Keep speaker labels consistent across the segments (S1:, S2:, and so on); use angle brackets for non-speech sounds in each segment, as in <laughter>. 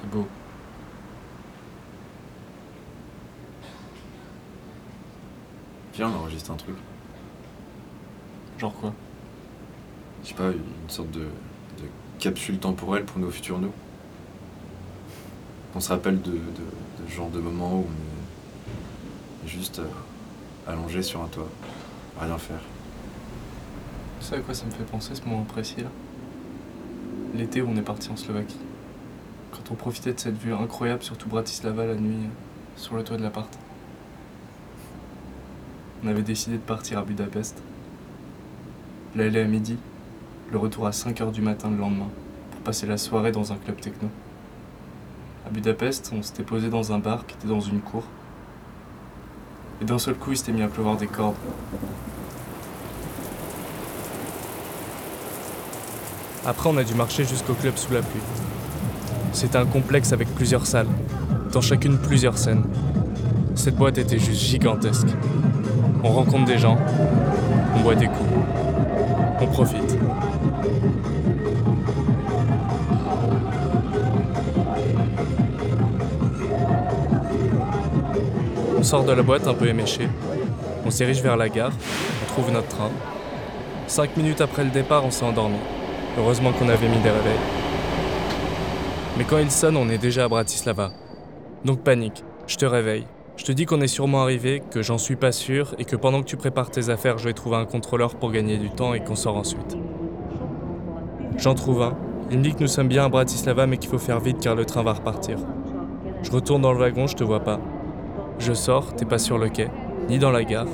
S1: C'est beau.
S2: Viens, on enregistre un truc.
S1: Genre quoi?
S2: Je sais pas, une sorte de, de capsule temporelle pour nos futurs nous. On se rappelle de, de, genre de moment où on est juste euh, allongé sur un toit, à rien faire.
S1: Tu sais à quoi ça me fait penser ce moment précis là? L'été où on est parti en Slovaquie. On profitait de cette vue incroyable sur tout Bratislava la nuit, euh, sur le toit de l'appart. On avait décidé de partir à Budapest. L'aller à midi, le retour à 5h du matin le lendemain, pour passer la soirée dans un club techno. À Budapest, on s'était posé dans un bar qui était dans une cour. Et d'un seul coup, il s'était mis à pleuvoir des cordes. Après, on a dû marcher jusqu'au club sous la pluie. C'était un complexe avec plusieurs salles, dans chacune plusieurs scènes. Cette boîte était juste gigantesque. On rencontre des gens, on boit des coups, on profite. On sort de la boîte un peu éméché. On se dirige vers la gare. On trouve notre train. Cinq minutes après le départ, on s'est endormi. Heureusement qu'on avait mis des réveils. Mais quand il sonne, on est déjà à Bratislava. Donc panique. Je te réveille. Je te dis qu'on est sûrement arrivé, que j'en suis pas sûr et que pendant que tu prépares tes affaires, je vais trouver un contrôleur pour gagner du temps et qu'on sort ensuite. J'en trouve un. Il me dit que nous sommes bien à Bratislava mais qu'il faut faire vite car le train va repartir. Je retourne dans le wagon, je te vois pas. Je sors, t'es pas sur le quai, ni dans la gare.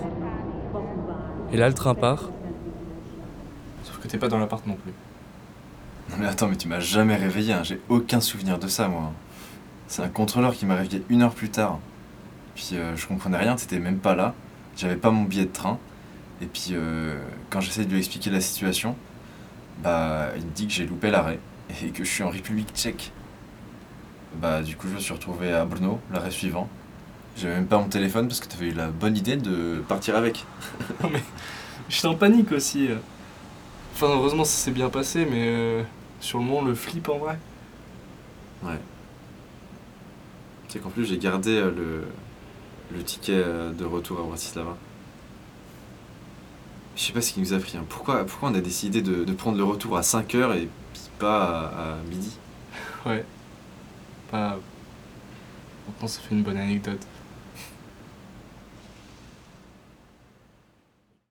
S1: Et là, le train part. Sauf que t'es pas dans l'appart non plus.
S2: Non mais attends, mais tu m'as jamais réveillé, hein. j'ai aucun souvenir de ça moi. C'est un contrôleur qui m'a réveillé une heure plus tard. Puis euh, je comprenais rien, t'étais même pas là, j'avais pas mon billet de train. Et puis euh, quand j'essaie de lui expliquer la situation, bah il me dit que j'ai loupé l'arrêt et que je suis en République tchèque. Bah du coup je me suis retrouvé à Brno, l'arrêt suivant. J'avais même pas mon téléphone parce que t'avais eu la bonne idée de partir avec. <laughs>
S1: Non mais j'étais en panique aussi. Enfin heureusement ça s'est bien passé mais euh, sur le moment le flip en vrai.
S2: Ouais. Tu sais qu'en plus j'ai gardé euh, le, le ticket euh, de retour à Bratislava. Je sais pas ce qui nous a pris. hein. Pourquoi, pourquoi on a décidé de, de prendre le retour à 5h et pas à, à midi?
S1: Ouais. Bah maintenant ça fait une bonne anecdote.